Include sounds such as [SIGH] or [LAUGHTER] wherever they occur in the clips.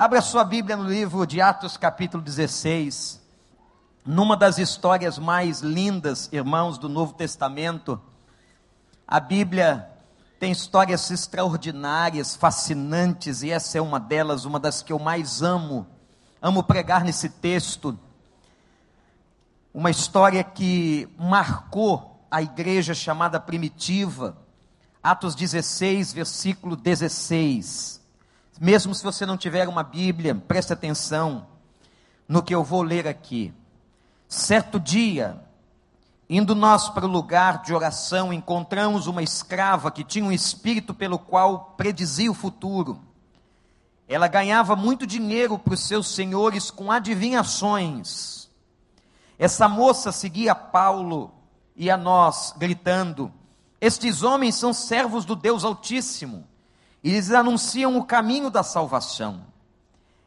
Abra sua Bíblia no livro de Atos, capítulo 16. Numa das histórias mais lindas, irmãos, do Novo Testamento. A Bíblia tem histórias extraordinárias, fascinantes, e essa é uma delas, uma das que eu mais amo. Amo pregar nesse texto. Uma história que marcou a igreja chamada primitiva. Atos 16, versículo 16. Mesmo se você não tiver uma Bíblia, preste atenção no que eu vou ler aqui. Certo dia, indo nós para o lugar de oração, encontramos uma escrava que tinha um espírito pelo qual predizia o futuro. Ela ganhava muito dinheiro para os seus senhores com adivinhações. Essa moça seguia Paulo e a nós, gritando: Estes homens são servos do Deus Altíssimo eles anunciam o caminho da salvação.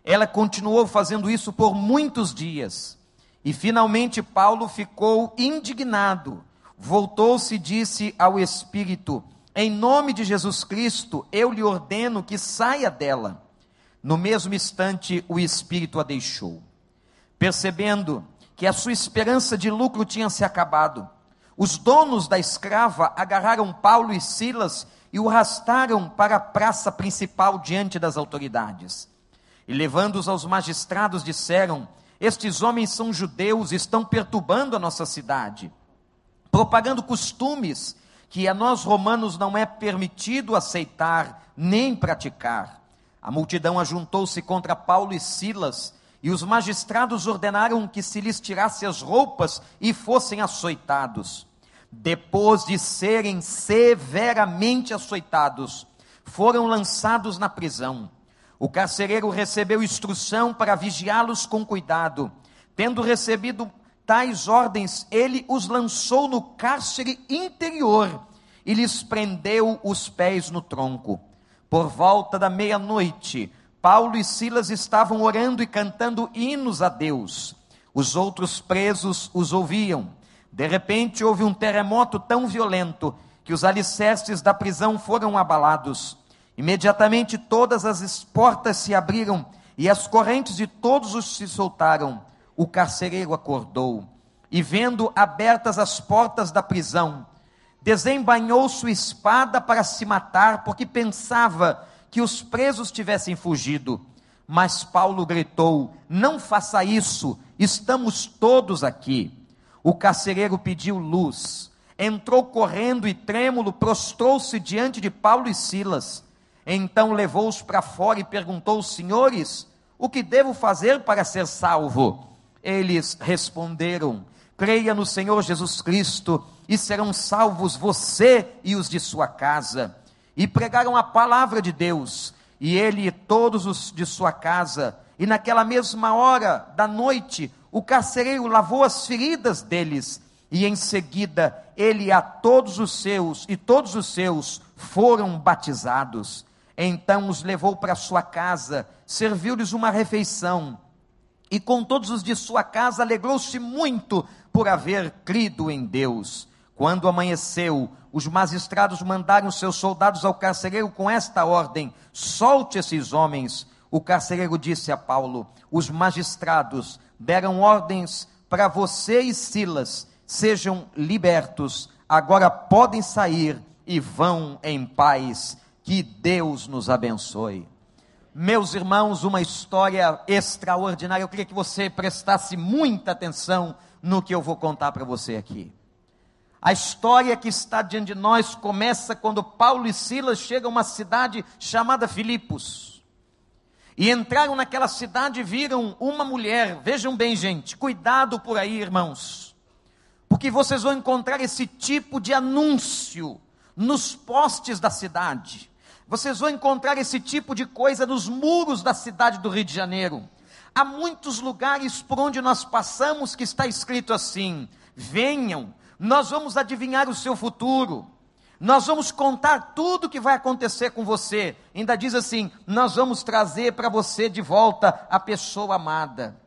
Ela continuou fazendo isso por muitos dias. E finalmente Paulo ficou indignado. Voltou-se e disse ao Espírito: Em nome de Jesus Cristo, eu lhe ordeno que saia dela. No mesmo instante, o Espírito a deixou. Percebendo que a sua esperança de lucro tinha se acabado, os donos da escrava agarraram Paulo e Silas e o arrastaram para a praça principal diante das autoridades. E levando-os aos magistrados, disseram: Estes homens são judeus, estão perturbando a nossa cidade, propagando costumes que a nós romanos não é permitido aceitar nem praticar. A multidão ajuntou-se contra Paulo e Silas, e os magistrados ordenaram que se lhes tirasse as roupas e fossem açoitados depois de serem severamente açoitados, foram lançados na prisão. O carcereiro recebeu instrução para vigiá-los com cuidado. Tendo recebido tais ordens, ele os lançou no cárcere interior e lhes prendeu os pés no tronco. Por volta da meia-noite, Paulo e Silas estavam orando e cantando hinos a Deus. Os outros presos os ouviam. De repente houve um terremoto tão violento que os alicerces da prisão foram abalados. Imediatamente todas as portas se abriram e as correntes de todos os se soltaram. O carcereiro acordou e, vendo abertas as portas da prisão, desembainhou sua espada para se matar, porque pensava que os presos tivessem fugido. Mas Paulo gritou: Não faça isso, estamos todos aqui. O carcereiro pediu luz, entrou correndo e trêmulo, prostrou-se diante de Paulo e Silas. Então levou-os para fora e perguntou: Senhores, o que devo fazer para ser salvo? Eles responderam: Creia no Senhor Jesus Cristo e serão salvos você e os de sua casa. E pregaram a palavra de Deus, e ele e todos os de sua casa. E naquela mesma hora da noite, o carcereiro lavou as feridas deles, e em seguida ele a todos os seus, e todos os seus foram batizados. Então os levou para sua casa, serviu-lhes uma refeição, e com todos os de sua casa alegrou-se muito por haver crido em Deus. Quando amanheceu, os magistrados mandaram seus soldados ao carcereiro com esta ordem: solte esses homens. O carcereiro disse a Paulo: os magistrados deram ordens para você e Silas, sejam libertos, agora podem sair e vão em paz. Que Deus nos abençoe. Meus irmãos, uma história extraordinária. Eu queria que você prestasse muita atenção no que eu vou contar para você aqui. A história que está diante de nós começa quando Paulo e Silas chegam a uma cidade chamada Filipos. E entraram naquela cidade e viram uma mulher. Vejam bem, gente, cuidado por aí, irmãos. Porque vocês vão encontrar esse tipo de anúncio nos postes da cidade. Vocês vão encontrar esse tipo de coisa nos muros da cidade do Rio de Janeiro. Há muitos lugares por onde nós passamos que está escrito assim: venham, nós vamos adivinhar o seu futuro. Nós vamos contar tudo o que vai acontecer com você. Ainda diz assim: nós vamos trazer para você de volta a pessoa amada.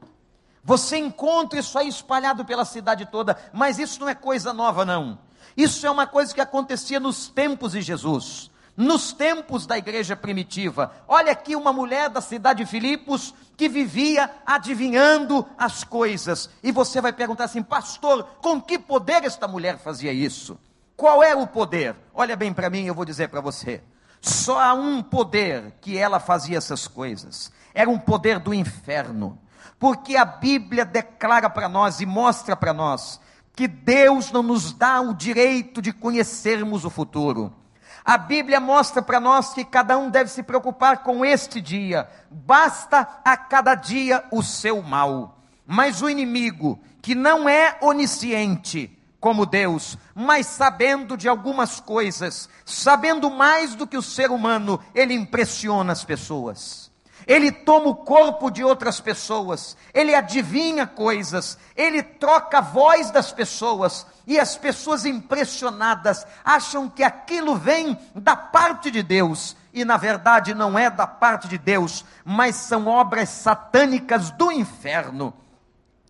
Você encontra isso aí espalhado pela cidade toda, mas isso não é coisa nova, não. Isso é uma coisa que acontecia nos tempos de Jesus. nos tempos da igreja primitiva. Olha aqui uma mulher da cidade de Filipos que vivia adivinhando as coisas. E você vai perguntar assim, pastor, com que poder esta mulher fazia isso? Qual é o poder? Olha bem para mim, eu vou dizer para você. Só há um poder que ela fazia essas coisas. Era um poder do inferno. Porque a Bíblia declara para nós e mostra para nós que Deus não nos dá o direito de conhecermos o futuro. A Bíblia mostra para nós que cada um deve se preocupar com este dia, basta a cada dia o seu mal. Mas o inimigo, que não é onisciente como Deus, mas sabendo de algumas coisas, sabendo mais do que o ser humano, ele impressiona as pessoas ele toma o corpo de outras pessoas, ele adivinha coisas, ele troca a voz das pessoas, e as pessoas impressionadas acham que aquilo vem da parte de Deus, e na verdade não é da parte de Deus, mas são obras satânicas do inferno.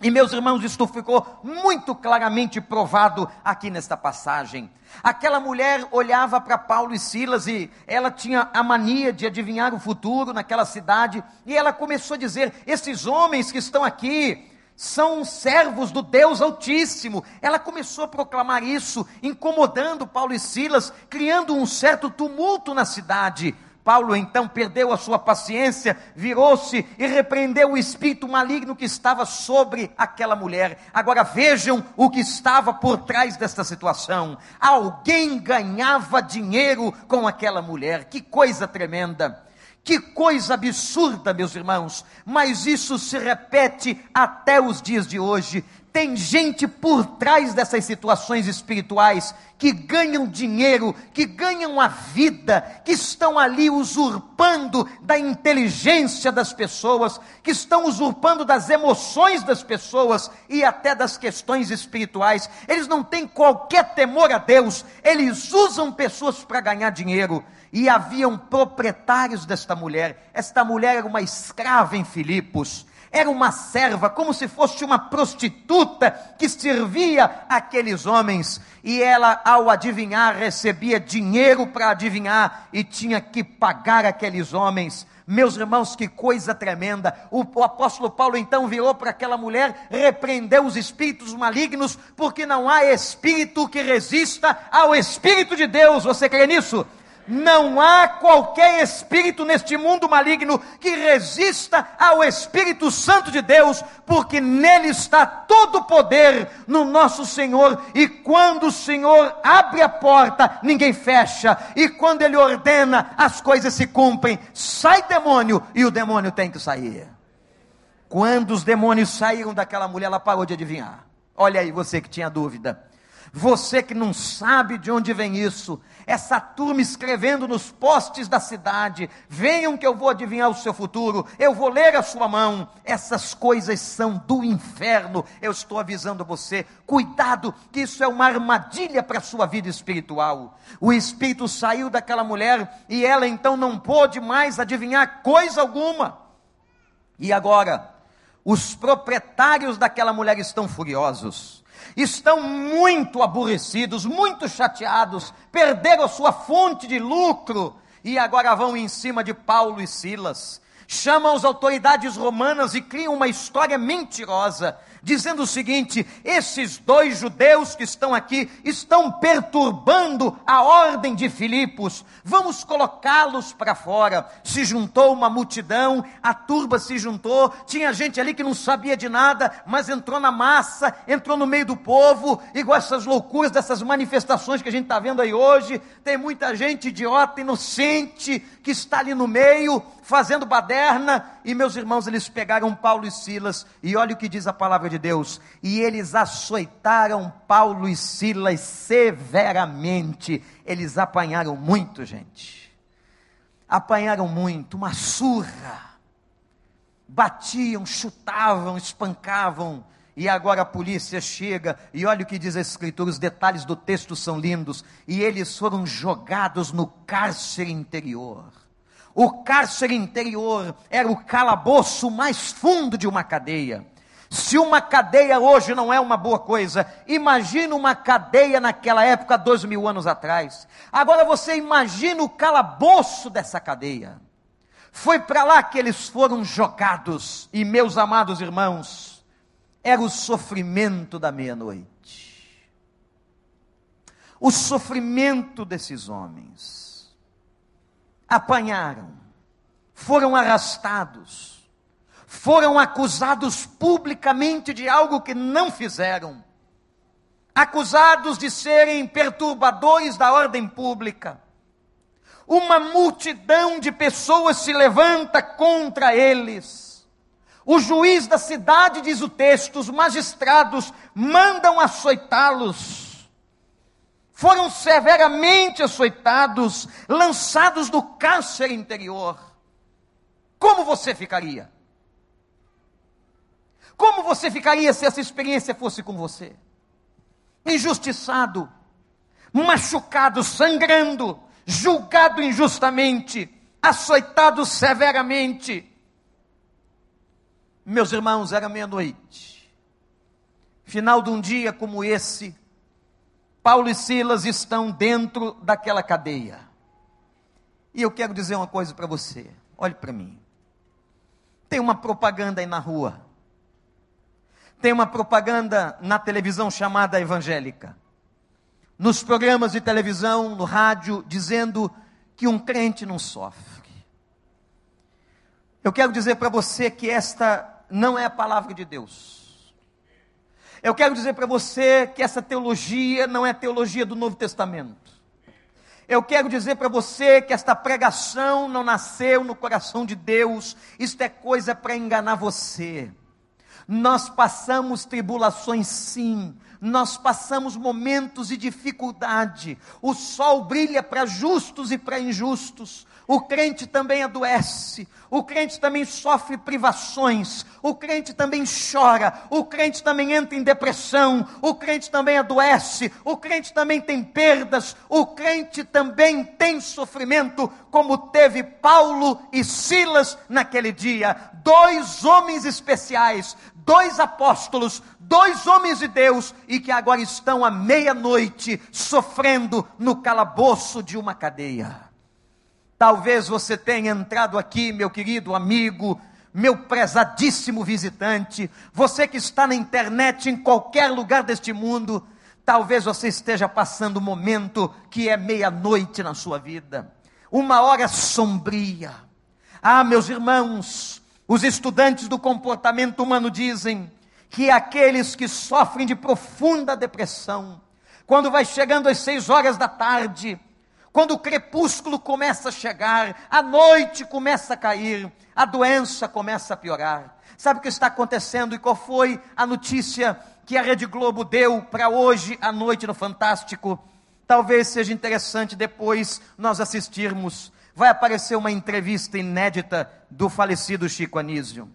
E meus irmãos, isto ficou muito claramente provado aqui nesta passagem. Aquela mulher olhava para Paulo e Silas e ela tinha a mania de adivinhar o futuro naquela cidade, e ela começou a dizer: esses homens que estão aqui, são servos do Deus Altíssimo. Ela começou a proclamar isso, incomodando Paulo e Silas, criando um certo tumulto na cidade. Paulo então perdeu a sua paciência, virou-se e repreendeu o espírito maligno que estava sobre aquela mulher. Agora vejam o que estava por trás desta situação. Alguém ganhava dinheiro com aquela mulher. Que coisa tremenda! Que coisa absurda, meus irmãos, mas isso se repete até os dias de hoje. Tem gente por trás dessas situações espirituais que ganham dinheiro, que ganham a vida, que estão ali usurpando da inteligência das pessoas, que estão usurpando das emoções das pessoas e até das questões espirituais. Eles não têm qualquer temor a Deus, eles usam pessoas para ganhar dinheiro. E haviam proprietários desta mulher. Esta mulher era uma escrava em Filipos era uma serva, como se fosse uma prostituta que servia aqueles homens. E ela, ao adivinhar, recebia dinheiro para adivinhar e tinha que pagar aqueles homens. Meus irmãos, que coisa tremenda. O, o apóstolo Paulo então virou para aquela mulher, repreendeu os espíritos malignos, porque não há espírito que resista ao Espírito de Deus. Você crê nisso? Não há qualquer espírito neste mundo maligno que resista ao Espírito Santo de Deus, porque nele está todo o poder no nosso Senhor. E quando o Senhor abre a porta, ninguém fecha. E quando ele ordena, as coisas se cumprem. Sai demônio e o demônio tem que sair. Quando os demônios saíram daquela mulher, ela parou de adivinhar. Olha aí, você que tinha dúvida. Você que não sabe de onde vem isso, essa turma escrevendo nos postes da cidade: venham que eu vou adivinhar o seu futuro, eu vou ler a sua mão. Essas coisas são do inferno. Eu estou avisando você: cuidado, que isso é uma armadilha para a sua vida espiritual. O espírito saiu daquela mulher e ela então não pôde mais adivinhar coisa alguma. E agora, os proprietários daquela mulher estão furiosos estão muito aborrecidos, muito chateados, perderam sua fonte de lucro e agora vão em cima de Paulo e Silas. Chamam as autoridades romanas e criam uma história mentirosa, dizendo o seguinte: esses dois judeus que estão aqui estão perturbando a ordem de Filipos, vamos colocá-los para fora. Se juntou uma multidão, a turba se juntou, tinha gente ali que não sabia de nada, mas entrou na massa, entrou no meio do povo, igual essas loucuras dessas manifestações que a gente está vendo aí hoje. Tem muita gente idiota, inocente, que está ali no meio, fazendo baderna, e meus irmãos, eles pegaram Paulo e Silas, e olha o que diz a palavra de Deus, e eles açoitaram Paulo e Silas severamente, eles apanharam muito, gente, apanharam muito, uma surra, batiam, chutavam, espancavam, e agora a polícia chega, e olha o que diz a escritura, os detalhes do texto são lindos, e eles foram jogados no cárcere interior. O cárcere interior era o calabouço mais fundo de uma cadeia. Se uma cadeia hoje não é uma boa coisa, imagina uma cadeia naquela época, dois mil anos atrás. Agora você imagina o calabouço dessa cadeia. Foi para lá que eles foram jogados, e meus amados irmãos, era o sofrimento da meia-noite. O sofrimento desses homens. Apanharam, foram arrastados, foram acusados publicamente de algo que não fizeram, acusados de serem perturbadores da ordem pública. Uma multidão de pessoas se levanta contra eles. O juiz da cidade, diz o texto, os magistrados mandam açoitá-los. Foram severamente açoitados, lançados no cárcere interior. Como você ficaria? Como você ficaria se essa experiência fosse com você? Injustiçado, machucado, sangrando, julgado injustamente, açoitado severamente. Meus irmãos, era meia-noite. Final de um dia como esse, Paulo e Silas estão dentro daquela cadeia. E eu quero dizer uma coisa para você. Olhe para mim. Tem uma propaganda aí na rua tem uma propaganda na televisão chamada evangélica. Nos programas de televisão, no rádio, dizendo que um crente não sofre. Eu quero dizer para você que esta não é a palavra de Deus. Eu quero dizer para você que essa teologia não é teologia do Novo Testamento. Eu quero dizer para você que esta pregação não nasceu no coração de Deus, isto é coisa para enganar você. Nós passamos tribulações, sim. Nós passamos momentos de dificuldade. O sol brilha para justos e para injustos. O crente também adoece, o crente também sofre privações, o crente também chora, o crente também entra em depressão, o crente também adoece, o crente também tem perdas, o crente também tem sofrimento, como teve Paulo e Silas naquele dia. Dois homens especiais, dois apóstolos, dois homens de Deus e que agora estão à meia-noite sofrendo no calabouço de uma cadeia. Talvez você tenha entrado aqui, meu querido amigo, meu prezadíssimo visitante, você que está na internet em qualquer lugar deste mundo, talvez você esteja passando um momento que é meia-noite na sua vida, uma hora sombria. Ah, meus irmãos, os estudantes do comportamento humano dizem que aqueles que sofrem de profunda depressão, quando vai chegando às seis horas da tarde, quando o crepúsculo começa a chegar, a noite começa a cair, a doença começa a piorar. Sabe o que está acontecendo e qual foi a notícia que a Rede Globo deu para hoje à noite no Fantástico? Talvez seja interessante depois nós assistirmos. Vai aparecer uma entrevista inédita do falecido Chico Anísio,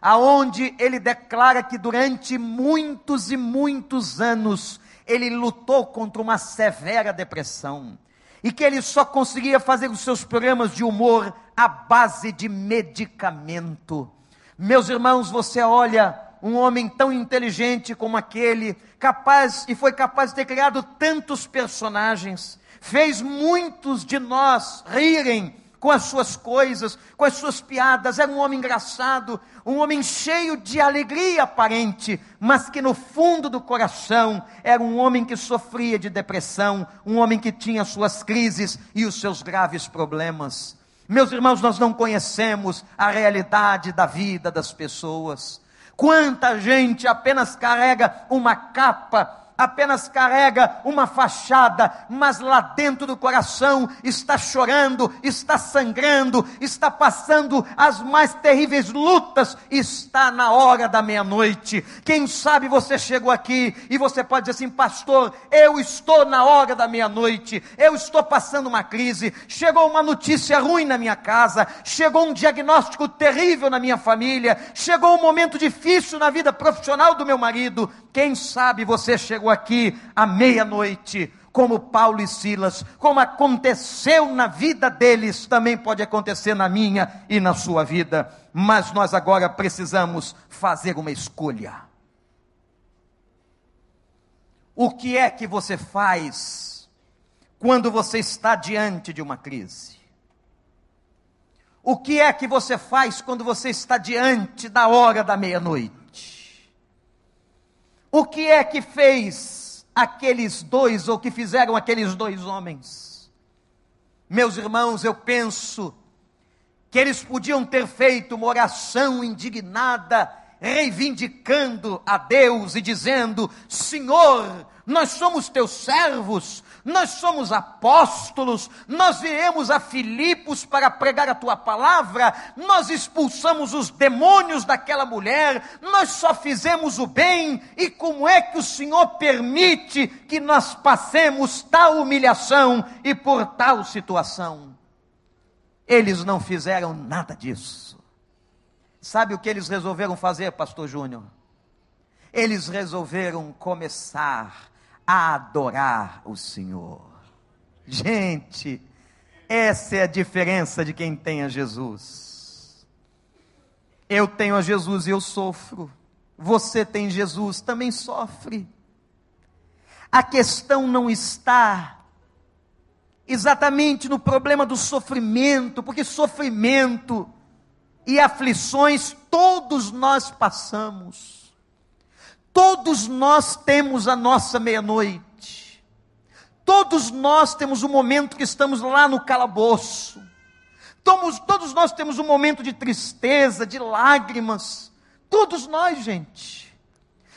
aonde ele declara que durante muitos e muitos anos ele lutou contra uma severa depressão e que ele só conseguia fazer os seus programas de humor à base de medicamento. Meus irmãos, você olha um homem tão inteligente como aquele, capaz e foi capaz de ter criado tantos personagens, fez muitos de nós rirem com as suas coisas, com as suas piadas. Era um homem engraçado, um homem cheio de alegria aparente, mas que no fundo do coração era um homem que sofria de depressão, um homem que tinha suas crises e os seus graves problemas. Meus irmãos, nós não conhecemos a realidade da vida das pessoas. Quanta gente apenas carrega uma capa apenas carrega uma fachada, mas lá dentro do coração está chorando, está sangrando, está passando as mais terríveis lutas, está na hora da meia-noite. Quem sabe você chegou aqui e você pode dizer assim, pastor, eu estou na hora da meia-noite, eu estou passando uma crise, chegou uma notícia ruim na minha casa, chegou um diagnóstico terrível na minha família, chegou um momento difícil na vida profissional do meu marido. Quem sabe você chegou aqui à meia-noite, como Paulo e Silas, como aconteceu na vida deles, também pode acontecer na minha e na sua vida. Mas nós agora precisamos fazer uma escolha. O que é que você faz quando você está diante de uma crise? O que é que você faz quando você está diante da hora da meia-noite? O que é que fez aqueles dois, ou que fizeram aqueles dois homens? Meus irmãos, eu penso que eles podiam ter feito uma oração indignada, reivindicando a Deus e dizendo: Senhor, nós somos teus servos, nós somos apóstolos, nós viemos a Filipos para pregar a tua palavra, nós expulsamos os demônios daquela mulher, nós só fizemos o bem, e como é que o Senhor permite que nós passemos tal humilhação e por tal situação? Eles não fizeram nada disso. Sabe o que eles resolveram fazer, Pastor Júnior? Eles resolveram começar a adorar o Senhor. Gente, essa é a diferença de quem tem a Jesus. Eu tenho a Jesus e eu sofro. Você tem Jesus, também sofre. A questão não está exatamente no problema do sofrimento, porque sofrimento e aflições todos nós passamos. Todos nós temos a nossa meia-noite. Todos nós temos um momento que estamos lá no calabouço. Todos, todos nós temos um momento de tristeza, de lágrimas. Todos nós, gente.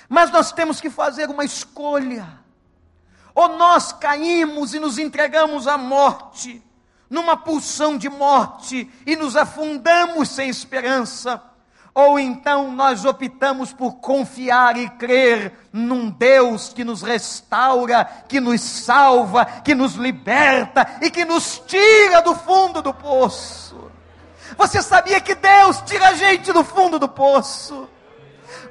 Mas nós temos que fazer uma escolha. Ou nós caímos e nos entregamos à morte, numa pulsão de morte, e nos afundamos sem esperança ou então nós optamos por confiar e crer num Deus que nos restaura, que nos salva, que nos liberta e que nos tira do fundo do poço. Você sabia que Deus tira a gente do fundo do poço?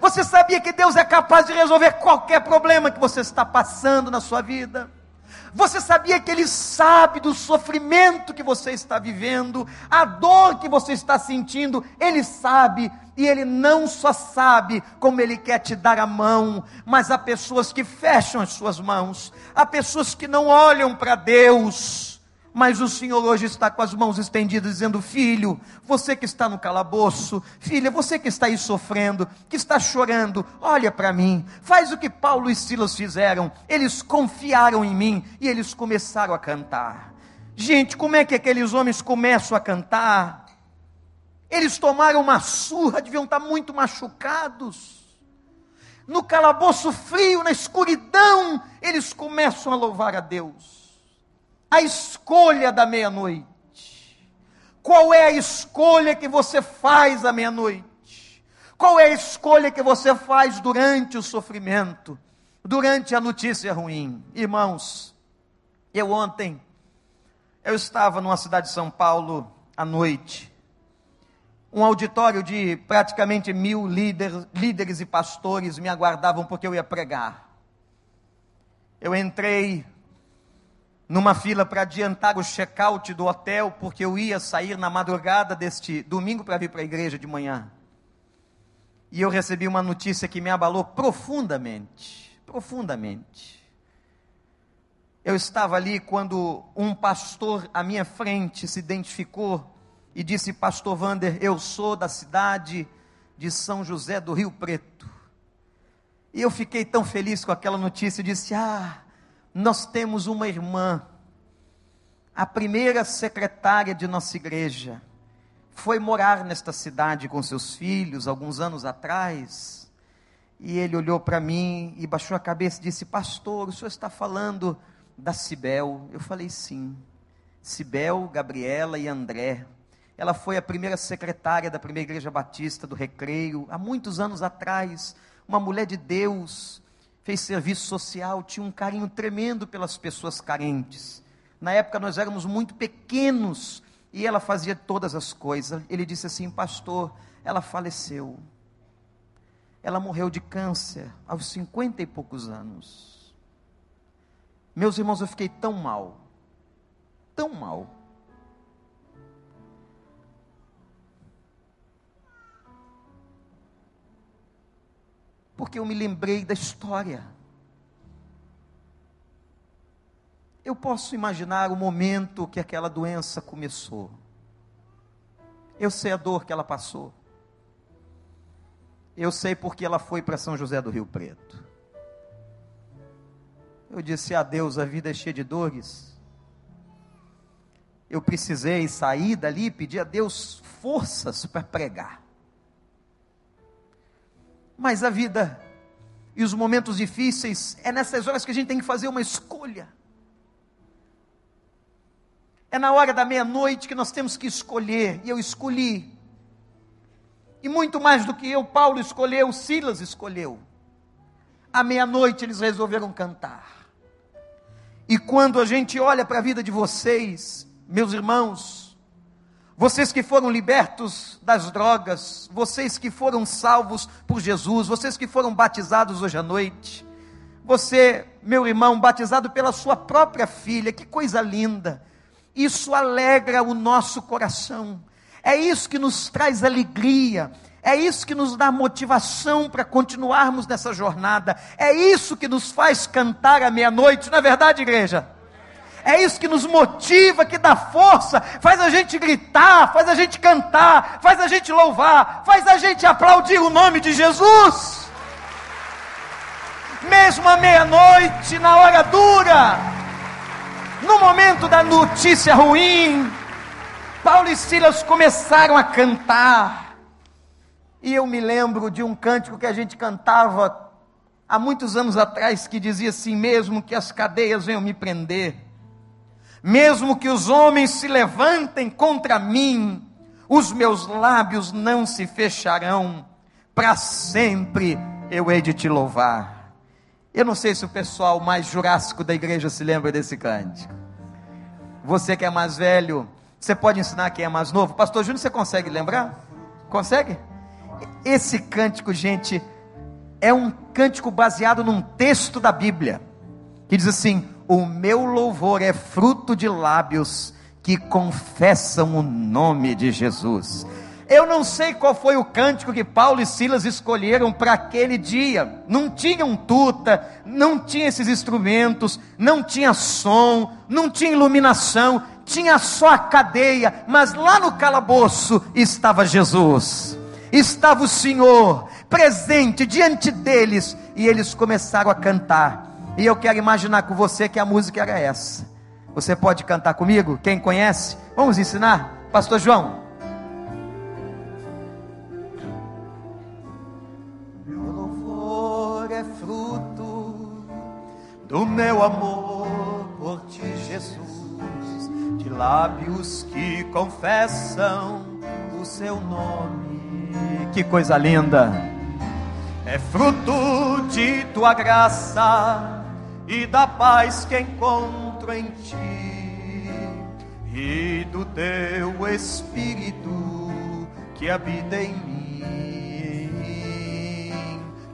Você sabia que Deus é capaz de resolver qualquer problema que você está passando na sua vida? Você sabia que Ele sabe do sofrimento que você está vivendo, a dor que você está sentindo, Ele sabe, e Ele não só sabe como Ele quer te dar a mão, mas há pessoas que fecham as suas mãos, há pessoas que não olham para Deus, mas o Senhor hoje está com as mãos estendidas, dizendo: Filho, você que está no calabouço, filha, você que está aí sofrendo, que está chorando, olha para mim, faz o que Paulo e Silas fizeram. Eles confiaram em mim e eles começaram a cantar. Gente, como é que aqueles homens começam a cantar? Eles tomaram uma surra, deviam estar muito machucados. No calabouço frio, na escuridão, eles começam a louvar a Deus a escolha da meia-noite. Qual é a escolha que você faz à meia-noite? Qual é a escolha que você faz durante o sofrimento, durante a notícia ruim? Irmãos, eu ontem, eu estava numa cidade de São Paulo à noite, um auditório de praticamente mil líder, líderes e pastores me aguardavam porque eu ia pregar. Eu entrei numa fila para adiantar o check-out do hotel, porque eu ia sair na madrugada deste domingo para vir para a igreja de manhã. E eu recebi uma notícia que me abalou profundamente, profundamente. Eu estava ali quando um pastor à minha frente se identificou e disse: Pastor Vander, eu sou da cidade de São José do Rio Preto. E eu fiquei tão feliz com aquela notícia, e disse: Ah, nós temos uma irmã, a primeira secretária de nossa igreja, foi morar nesta cidade com seus filhos alguns anos atrás. E ele olhou para mim e baixou a cabeça e disse: Pastor, o senhor está falando da Cibel? Eu falei: Sim. Cibel, Gabriela e André. Ela foi a primeira secretária da primeira igreja batista do Recreio, há muitos anos atrás. Uma mulher de Deus, fez serviço social, tinha um carinho tremendo pelas pessoas carentes. Na época nós éramos muito pequenos e ela fazia todas as coisas. Ele disse assim: Pastor, ela faleceu. Ela morreu de câncer aos cinquenta e poucos anos. Meus irmãos, eu fiquei tão mal, tão mal. Porque eu me lembrei da história. Eu posso imaginar o momento que aquela doença começou. Eu sei a dor que ela passou. Eu sei porque ela foi para São José do Rio Preto. Eu disse a Deus: a vida é cheia de dores. Eu precisei sair dali e pedir a Deus forças para pregar. Mas a vida e os momentos difíceis é nessas horas que a gente tem que fazer uma escolha. É na hora da meia-noite que nós temos que escolher, e eu escolhi. E muito mais do que eu, Paulo escolheu, Silas escolheu. À meia-noite eles resolveram cantar. E quando a gente olha para a vida de vocês, meus irmãos, vocês que foram libertos das drogas, vocês que foram salvos por Jesus, vocês que foram batizados hoje à noite, você, meu irmão, batizado pela sua própria filha, que coisa linda isso alegra o nosso coração. É isso que nos traz alegria. É isso que nos dá motivação para continuarmos nessa jornada. É isso que nos faz cantar à meia-noite, não é verdade, igreja? É isso que nos motiva, que dá força, faz a gente gritar, faz a gente cantar, faz a gente louvar, faz a gente aplaudir o nome de Jesus. Mesmo à meia-noite, na hora dura, no momento da notícia ruim, Paulo e Silas começaram a cantar. E eu me lembro de um cântico que a gente cantava há muitos anos atrás, que dizia assim: mesmo que as cadeias venham me prender, mesmo que os homens se levantem contra mim, os meus lábios não se fecharão, para sempre eu hei de te louvar. Eu não sei se o pessoal mais jurássico da igreja se lembra desse cântico. Você que é mais velho, você pode ensinar quem é mais novo? Pastor Júnior, você consegue lembrar? Consegue? Esse cântico, gente, é um cântico baseado num texto da Bíblia, que diz assim: O meu louvor é fruto de lábios que confessam o nome de Jesus. Eu não sei qual foi o cântico que Paulo e Silas escolheram para aquele dia. Não tinham tuta, não tinha esses instrumentos, não tinha som, não tinha iluminação, tinha só a cadeia, mas lá no calabouço estava Jesus. Estava o Senhor presente diante deles e eles começaram a cantar. E eu quero imaginar com você que a música era essa. Você pode cantar comigo? Quem conhece? Vamos ensinar? Pastor João, do meu amor por ti, Jesus, de lábios que confessam o seu nome. Que coisa linda! É fruto de tua graça e da paz que encontro em ti e do teu Espírito que habita em mim,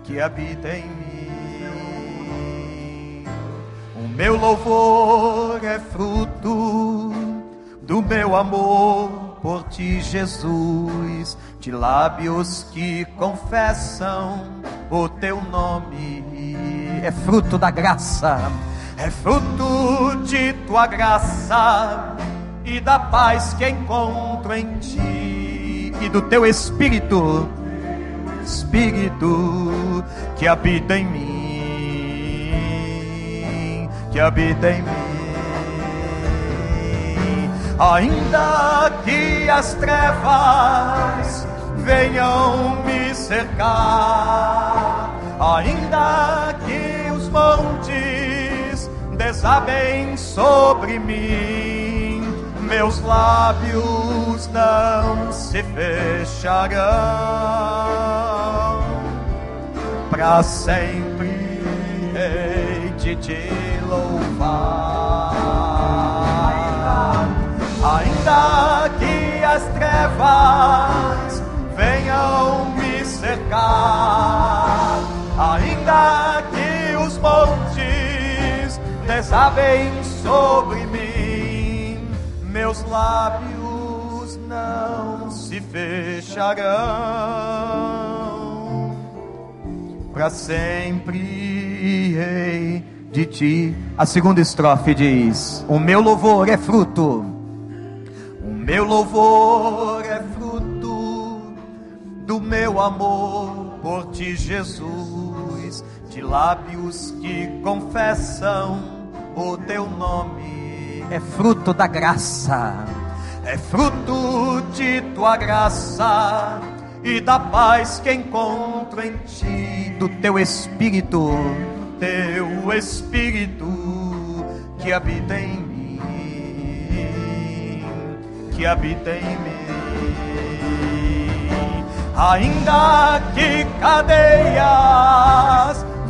que habita em mim. Meu louvor é fruto do meu amor por ti, Jesus, de lábios que confessam o teu nome. É fruto da graça, é fruto de tua graça e da paz que encontro em ti e do teu espírito, espírito que habita em mim que habita em mim. Ainda que as trevas venham me cercar, ainda que os montes desabem sobre mim, meus lábios não se fecharão para sempre de te louvar. Ainda que as trevas venham me cercar, ainda que os montes desabem sobre mim, meus lábios não se fecharão. Para sempre hei de ti. A segunda estrofe diz: O meu louvor é fruto, o meu louvor é fruto do meu amor por ti, Jesus, de lábios que confessam o teu nome. É fruto da graça, é fruto de tua graça e da paz que encontro em ti, do teu espírito teu Espírito que habita em mim, que habita em mim. Ainda que cadeias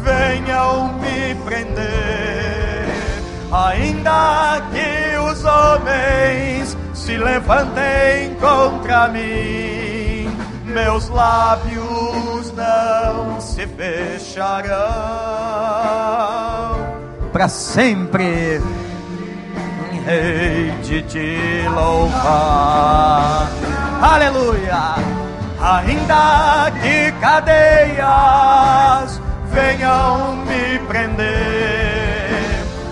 venham me prender, ainda que os homens se levantem contra mim, meus lábios não se fecharão para sempre. Rei de te louvar, aleluia. Ainda que cadeias venham me prender,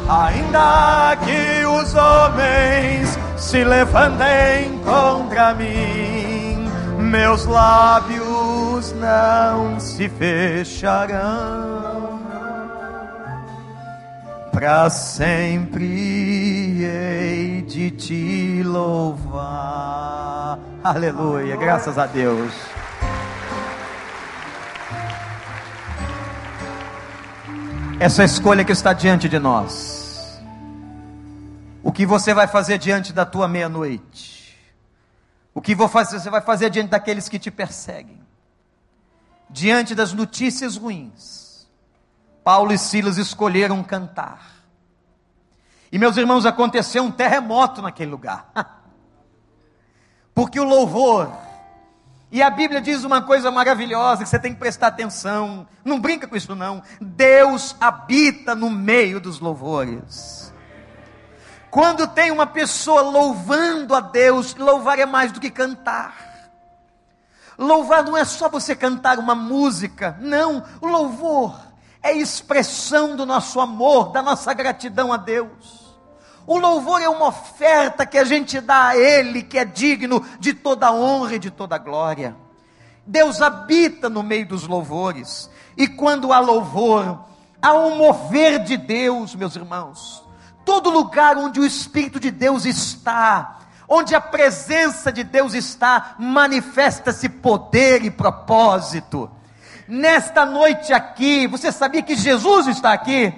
ainda que os homens se levantem contra mim, meus lábios não se fecharão para sempre hei de te louvar. Aleluia, graças a Deus. Essa escolha que está diante de nós. O que você vai fazer diante da tua meia-noite? O que você vai fazer diante daqueles que te perseguem? Diante das notícias ruins? Paulo e Silas escolheram cantar. E meus irmãos, aconteceu um terremoto naquele lugar. [LAUGHS] Porque o louvor, e a Bíblia diz uma coisa maravilhosa que você tem que prestar atenção, não brinca com isso não. Deus habita no meio dos louvores. Quando tem uma pessoa louvando a Deus, louvar é mais do que cantar. Louvar não é só você cantar uma música, não, o louvor é expressão do nosso amor, da nossa gratidão a Deus. O louvor é uma oferta que a gente dá a Ele, que é digno de toda honra e de toda glória. Deus habita no meio dos louvores, e quando há louvor, há um mover de Deus, meus irmãos. Todo lugar onde o Espírito de Deus está, onde a presença de Deus está, manifesta-se poder e propósito nesta noite aqui, você sabia que Jesus está aqui?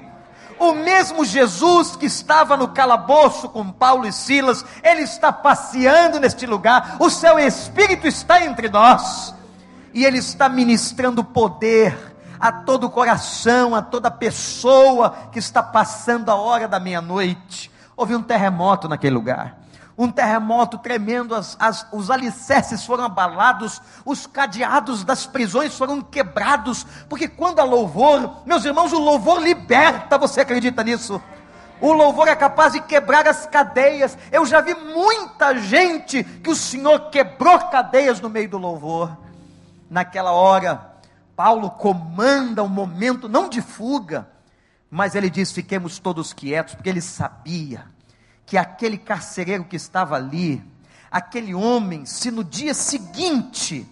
O mesmo Jesus que estava no calabouço com Paulo e Silas, ele está passeando neste lugar, o seu Espírito está entre nós, e ele está ministrando poder a todo coração, a toda pessoa que está passando a hora da meia-noite. Houve um terremoto naquele lugar um terremoto tremendo, as, as, os alicerces foram abalados, os cadeados das prisões foram quebrados, porque quando há louvor, meus irmãos, o louvor liberta, você acredita nisso? O louvor é capaz de quebrar as cadeias. Eu já vi muita gente que o Senhor quebrou cadeias no meio do louvor. Naquela hora, Paulo comanda um momento não de fuga, mas ele diz: fiquemos todos quietos, porque ele sabia que aquele carcereiro que estava ali, aquele homem, se no dia seguinte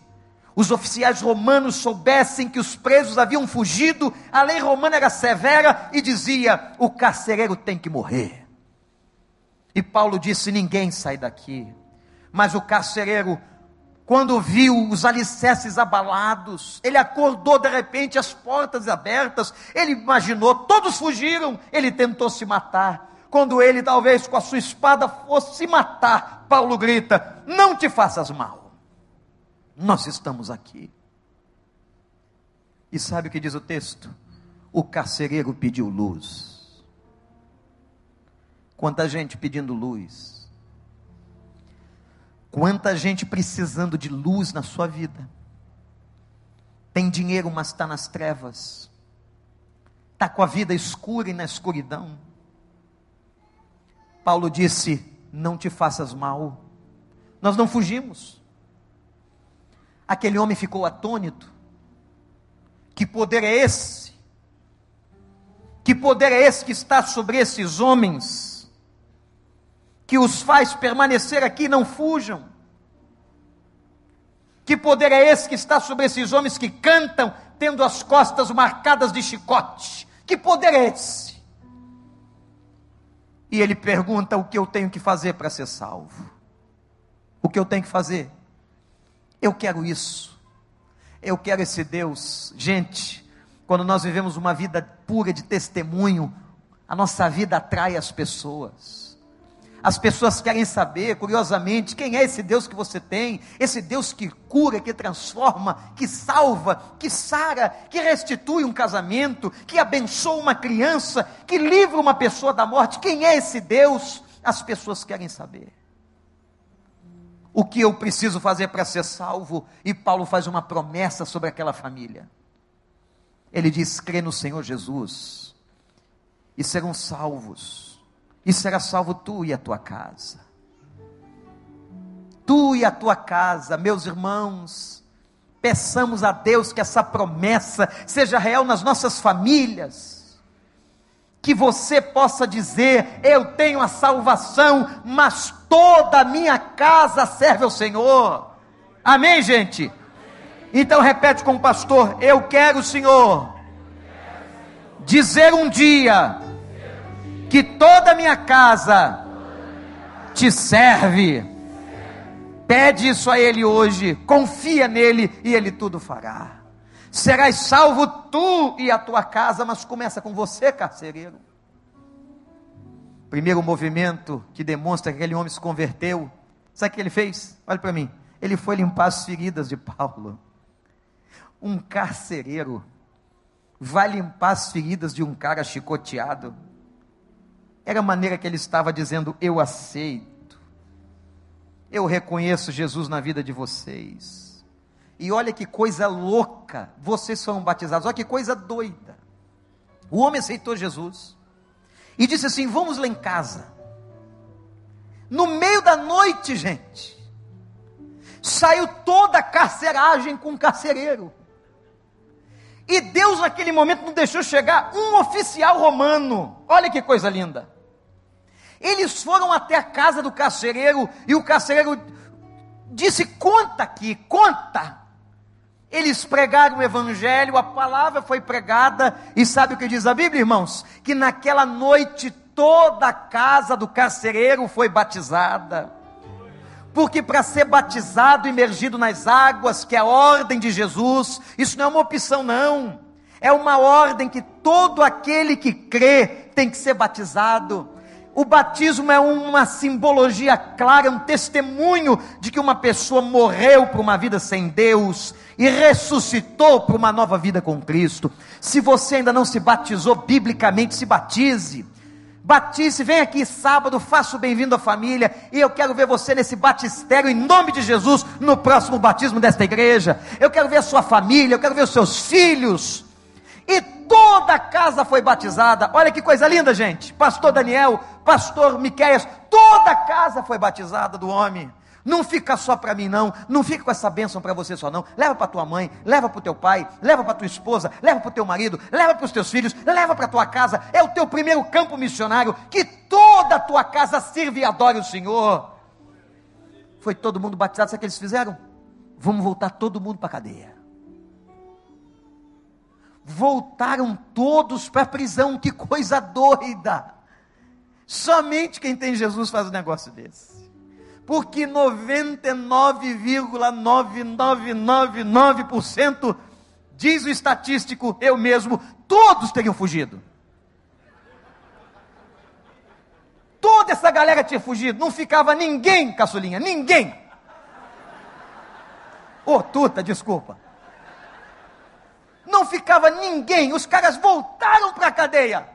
os oficiais romanos soubessem que os presos haviam fugido, a lei romana era severa e dizia: o carcereiro tem que morrer. E Paulo disse: ninguém sai daqui. Mas o carcereiro, quando viu os alicerces abalados, ele acordou de repente, as portas abertas, ele imaginou, todos fugiram, ele tentou se matar quando ele talvez com a sua espada fosse se matar, Paulo grita: Não te faças mal, nós estamos aqui. E sabe o que diz o texto? O carcereiro pediu luz. Quanta gente pedindo luz. Quanta gente precisando de luz na sua vida. Tem dinheiro, mas está nas trevas. Está com a vida escura e na escuridão Paulo disse: Não te faças mal. Nós não fugimos. Aquele homem ficou atônito. Que poder é esse? Que poder é esse que está sobre esses homens? Que os faz permanecer aqui, não fujam. Que poder é esse que está sobre esses homens que cantam tendo as costas marcadas de chicote? Que poder é esse? E ele pergunta o que eu tenho que fazer para ser salvo. O que eu tenho que fazer? Eu quero isso. Eu quero esse Deus. Gente, quando nós vivemos uma vida pura de testemunho, a nossa vida atrai as pessoas. As pessoas querem saber, curiosamente, quem é esse Deus que você tem, esse Deus que cura, que transforma, que salva, que sara, que restitui um casamento, que abençoa uma criança, que livra uma pessoa da morte. Quem é esse Deus? As pessoas querem saber. O que eu preciso fazer para ser salvo? E Paulo faz uma promessa sobre aquela família. Ele diz: crê no Senhor Jesus e serão salvos e será salvo tu e a tua casa. Tu e a tua casa, meus irmãos, peçamos a Deus que essa promessa seja real nas nossas famílias. Que você possa dizer: Eu tenho a salvação, mas toda a minha casa serve ao Senhor. Amém, gente? Então repete com o pastor: Eu quero, Senhor, dizer um dia que toda a minha casa te serve. Pede isso a Ele hoje, confia nele e Ele tudo fará. Serás salvo tu e a tua casa, mas começa com você, carcereiro. Primeiro movimento que demonstra que aquele homem se converteu, sabe o que ele fez? Olha para mim. Ele foi limpar as feridas de Paulo. Um carcereiro vai limpar as feridas de um cara chicoteado. Era a maneira que ele estava dizendo: Eu aceito, eu reconheço Jesus na vida de vocês. E olha que coisa louca, vocês foram batizados, olha que coisa doida. O homem aceitou Jesus e disse assim: Vamos lá em casa. No meio da noite, gente, saiu toda a carceragem com o carcereiro. E Deus, naquele momento, não deixou chegar um oficial romano. Olha que coisa linda. Eles foram até a casa do carcereiro e o carcereiro disse: Conta aqui, conta. Eles pregaram o evangelho, a palavra foi pregada, e sabe o que diz a Bíblia, irmãos? Que naquela noite toda a casa do carcereiro foi batizada. Porque para ser batizado, imergido nas águas, que é a ordem de Jesus, isso não é uma opção, não. É uma ordem que todo aquele que crê tem que ser batizado. O batismo é uma simbologia clara, um testemunho de que uma pessoa morreu para uma vida sem Deus e ressuscitou para uma nova vida com Cristo. Se você ainda não se batizou biblicamente, se batize. Batize, vem aqui sábado, faça o bem-vindo à família, e eu quero ver você nesse batistério, em nome de Jesus, no próximo batismo desta igreja. Eu quero ver a sua família, eu quero ver os seus filhos. E toda a casa foi batizada. Olha que coisa linda, gente. Pastor Daniel, pastor Miqueias, toda a casa foi batizada do homem. Não fica só para mim, não. Não fica com essa bênção para você só, não. Leva para tua mãe, leva para o teu pai, leva para tua esposa, leva para o teu marido, leva para os teus filhos, leva para tua casa. É o teu primeiro campo missionário. Que toda a tua casa sirva e adore o Senhor. Foi todo mundo batizado, sabe o que eles fizeram? Vamos voltar todo mundo para a cadeia. Voltaram todos para a prisão, que coisa doida. Somente quem tem Jesus faz um negócio desse porque 99,9999% diz o estatístico, eu mesmo, todos teriam fugido. Toda essa galera tinha fugido, não ficava ninguém, caçulinha, ninguém. Ô, oh, tuta, desculpa. Não ficava ninguém, os caras voltaram para a cadeia.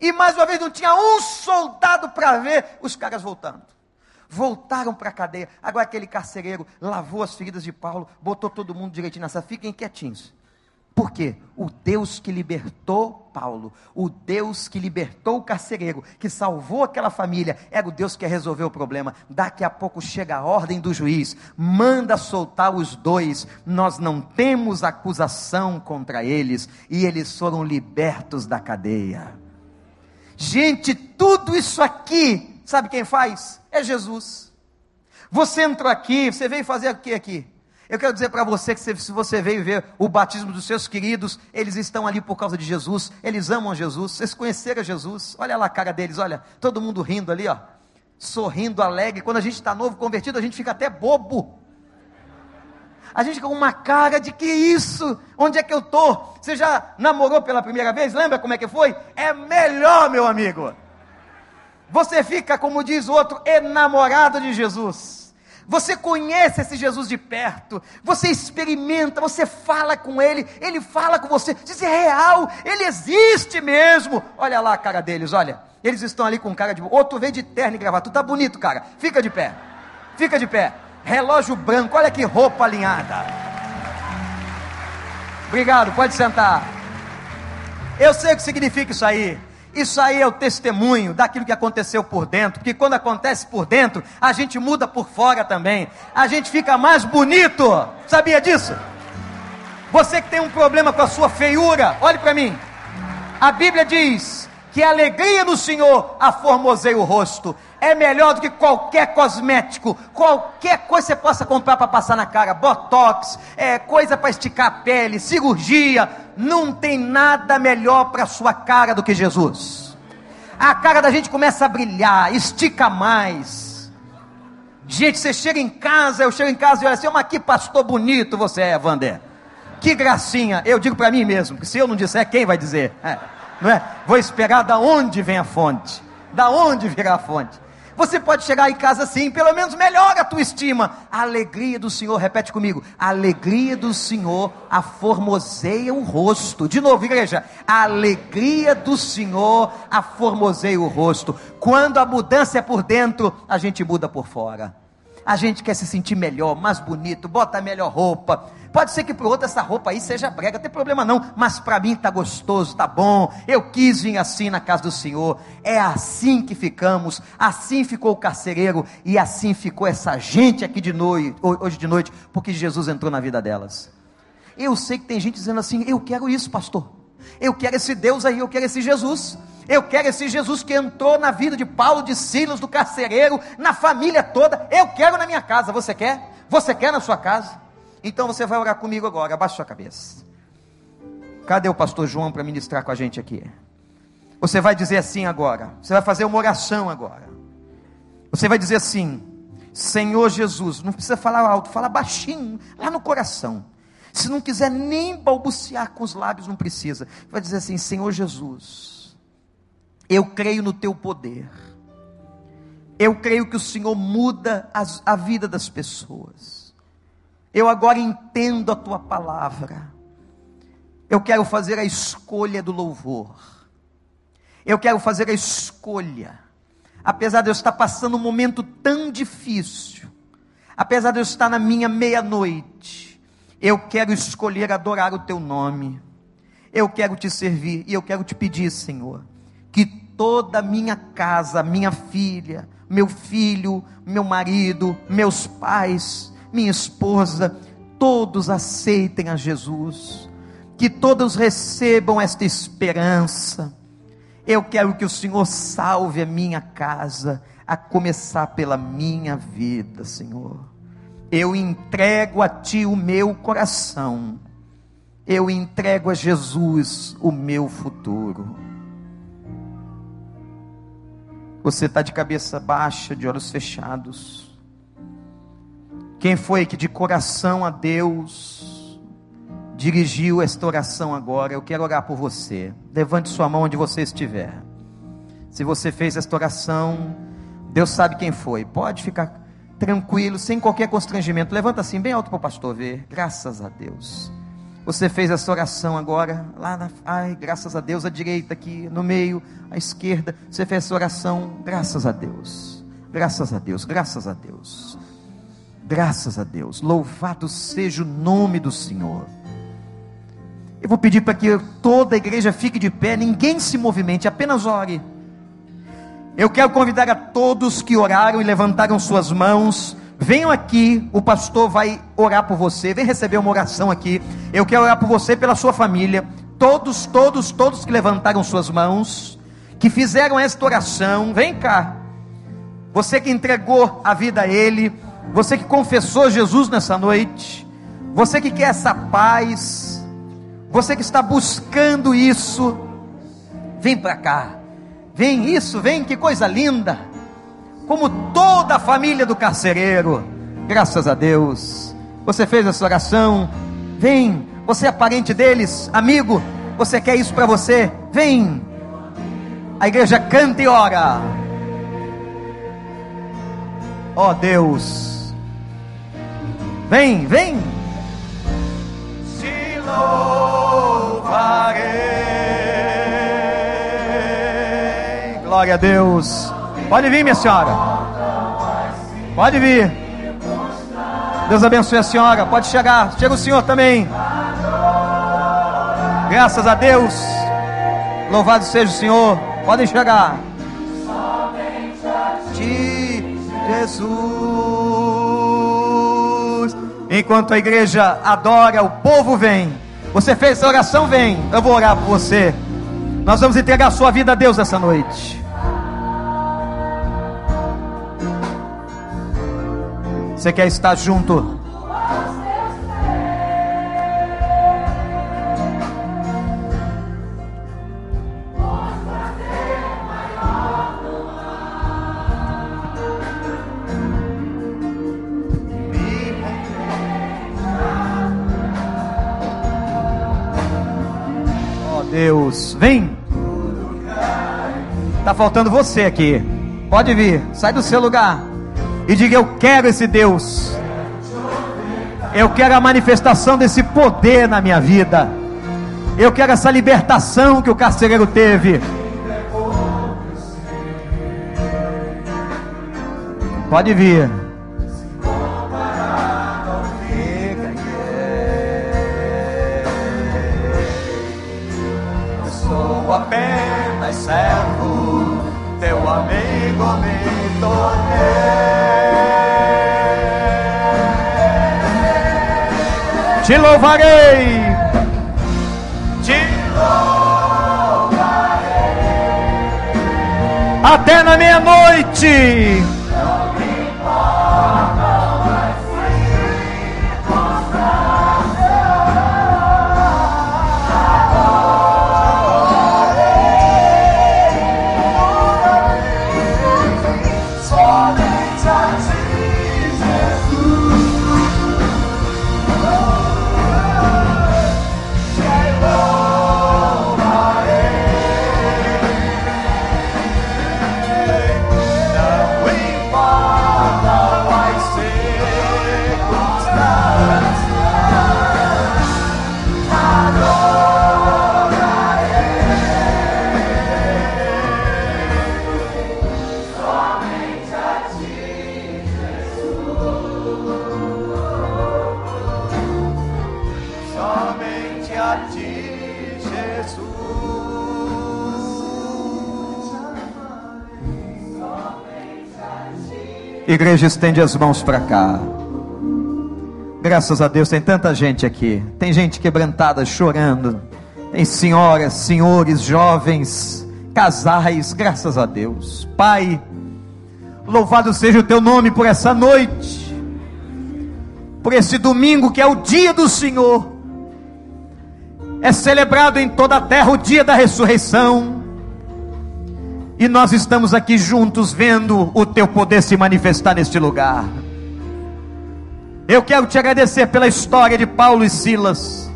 E mais uma vez não tinha um soldado para ver os caras voltando voltaram para a cadeia. Agora aquele carcereiro lavou as feridas de Paulo, botou todo mundo direitinho nessa, fiquem quietinhos. Por quê? O Deus que libertou Paulo, o Deus que libertou o carcereiro, que salvou aquela família, era o Deus que resolveu o problema. Daqui a pouco chega a ordem do juiz, manda soltar os dois, nós não temos acusação contra eles, e eles foram libertos da cadeia. Gente, tudo isso aqui, sabe quem faz? É Jesus. Você entrou aqui, você veio fazer o que aqui? Eu quero dizer para você que se você veio ver o batismo dos seus queridos, eles estão ali por causa de Jesus, eles amam Jesus, vocês conheceram Jesus, olha lá a cara deles, olha, todo mundo rindo ali, ó, sorrindo, alegre. Quando a gente está novo, convertido, a gente fica até bobo. A gente com uma cara de que isso? Onde é que eu estou? Você já namorou pela primeira vez? Lembra como é que foi? É melhor, meu amigo. Você fica, como diz o outro, enamorado de Jesus. Você conhece esse Jesus de perto, você experimenta, você fala com ele, ele fala com você, diz é real, ele existe mesmo. Olha lá a cara deles, olha, eles estão ali com cara de. Outro veio de terno e gravata, tu tá bonito, cara, fica de pé, fica de pé. Relógio branco, olha que roupa alinhada. Obrigado, pode sentar. Eu sei o que significa isso aí. Isso aí é o testemunho daquilo que aconteceu por dentro, porque quando acontece por dentro, a gente muda por fora também. A gente fica mais bonito. Sabia disso? Você que tem um problema com a sua feiura, olhe para mim. A Bíblia diz que a alegria do Senhor aformoseia o rosto. É melhor do que qualquer cosmético, qualquer coisa que você possa comprar para passar na cara, botox, é, coisa para esticar a pele, cirurgia, não tem nada melhor para sua cara do que Jesus. A cara da gente começa a brilhar, estica mais. Gente, você chega em casa, eu chego em casa e olho assim, mas que pastor bonito você é, Vander. Que gracinha. Eu digo para mim mesmo, que se eu não disser, quem vai dizer? É, não é? Vou esperar da onde vem a fonte. Da onde virá a fonte? Você pode chegar em casa assim, pelo menos melhora a tua estima. A alegria do Senhor, repete comigo, a alegria do Senhor aformoseia o rosto. De novo, igreja, a alegria do Senhor aformoseia o rosto. Quando a mudança é por dentro, a gente muda por fora. A gente quer se sentir melhor, mais bonito, bota a melhor roupa, Pode ser que para o outro essa roupa aí seja brega, não tem problema não, mas para mim está gostoso, está bom. Eu quis vir assim na casa do Senhor. É assim que ficamos, assim ficou o carcereiro e assim ficou essa gente aqui de noite, hoje de noite, porque Jesus entrou na vida delas. Eu sei que tem gente dizendo assim: eu quero isso, pastor. Eu quero esse Deus aí, eu quero esse Jesus. Eu quero esse Jesus que entrou na vida de Paulo, de Silas, do carcereiro, na família toda. Eu quero na minha casa. Você quer? Você quer na sua casa? Então você vai orar comigo agora, abaixa sua cabeça. Cadê o pastor João para ministrar com a gente aqui? Você vai dizer assim agora. Você vai fazer uma oração agora. Você vai dizer assim: Senhor Jesus, não precisa falar alto, fala baixinho, lá no coração. Se não quiser nem balbuciar com os lábios, não precisa. Vai dizer assim: Senhor Jesus, eu creio no teu poder. Eu creio que o Senhor muda as, a vida das pessoas. Eu agora entendo a tua palavra. Eu quero fazer a escolha do louvor. Eu quero fazer a escolha. Apesar de eu estar passando um momento tão difícil, apesar de eu estar na minha meia-noite, eu quero escolher adorar o teu nome. Eu quero te servir e eu quero te pedir, Senhor, que toda minha casa, minha filha, meu filho, meu marido, meus pais, minha esposa, todos aceitem a Jesus, que todos recebam esta esperança. Eu quero que o Senhor salve a minha casa, a começar pela minha vida, Senhor. Eu entrego a Ti o meu coração, eu entrego a Jesus o meu futuro. Você está de cabeça baixa, de olhos fechados. Quem foi que de coração a Deus dirigiu esta oração agora? Eu quero orar por você. Levante sua mão onde você estiver. Se você fez esta oração, Deus sabe quem foi. Pode ficar tranquilo, sem qualquer constrangimento. Levanta assim, bem alto para o pastor ver. Graças a Deus. Você fez essa oração agora, lá na. Ai, graças a Deus, à direita aqui, no meio, à esquerda. Você fez essa oração, graças a Deus. Graças a Deus, graças a Deus. Graças a Deus. Louvado seja o nome do Senhor. Eu vou pedir para que toda a igreja fique de pé, ninguém se movimente, apenas ore. Eu quero convidar a todos que oraram e levantaram suas mãos, venham aqui, o pastor vai orar por você, vem receber uma oração aqui. Eu quero orar por você pela sua família. Todos, todos, todos que levantaram suas mãos, que fizeram esta oração, vem cá. Você que entregou a vida a Ele, você que confessou Jesus nessa noite, você que quer essa paz, você que está buscando isso, vem para cá. Vem isso, vem, que coisa linda. Como toda a família do carcereiro, graças a Deus. Você fez essa oração, vem. Você é parente deles, amigo. Você quer isso para você? Vem. A igreja canta e ora. Ó oh, Deus. Vem, vem. Te louvarei. Glória a Deus. Pode vir, minha senhora. Pode vir. Deus abençoe a senhora. Pode chegar. Chega o senhor também. Graças a Deus. Louvado seja o Senhor. Podem chegar. De Jesus. Enquanto a igreja adora, o povo vem. Você fez essa oração, vem. Eu vou orar por você. Nós vamos entregar a sua vida a Deus essa noite. Você quer estar junto? Deus. Vem. Tá faltando você aqui. Pode vir. Sai do seu lugar. E diga: Eu quero esse Deus. Eu quero a manifestação desse poder na minha vida. Eu quero essa libertação que o carcereiro teve. Pode vir. Te louvarei. Te louvarei. Até na meia-noite. Igreja, estende as mãos para cá. Graças a Deus, tem tanta gente aqui. Tem gente quebrantada, chorando. Tem senhoras, senhores, jovens, casais. Graças a Deus. Pai, louvado seja o teu nome por essa noite. Por esse domingo que é o dia do Senhor. É celebrado em toda a terra o dia da ressurreição e nós estamos aqui juntos vendo o teu poder se manifestar neste lugar. Eu quero te agradecer pela história de Paulo e Silas,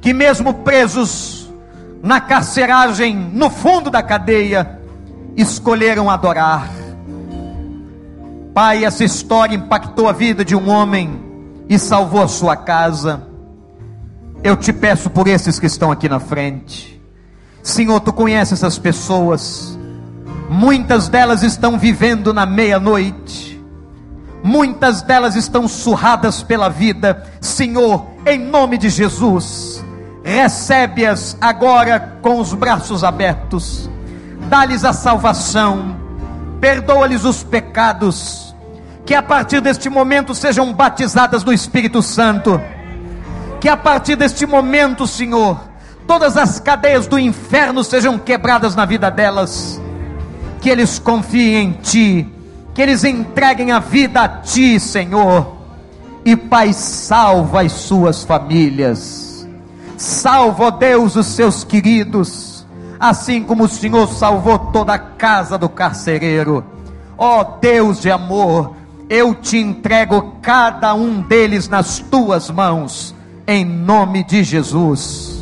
que mesmo presos na carceragem, no fundo da cadeia, escolheram adorar. Pai, essa história impactou a vida de um homem e salvou a sua casa. Eu te peço por esses que estão aqui na frente Senhor, tu conheces essas pessoas, muitas delas estão vivendo na meia-noite, muitas delas estão surradas pela vida. Senhor, em nome de Jesus, recebe-as agora com os braços abertos, dá-lhes a salvação, perdoa-lhes os pecados, que a partir deste momento sejam batizadas no Espírito Santo, que a partir deste momento, Senhor, todas as cadeias do inferno sejam quebradas na vida delas, que eles confiem em Ti, que eles entreguem a vida a Ti, Senhor, e Pai, salva as suas famílias, salva, ó Deus, os seus queridos, assim como o Senhor salvou toda a casa do carcereiro, ó Deus de amor, eu te entrego cada um deles nas tuas mãos, em nome de Jesus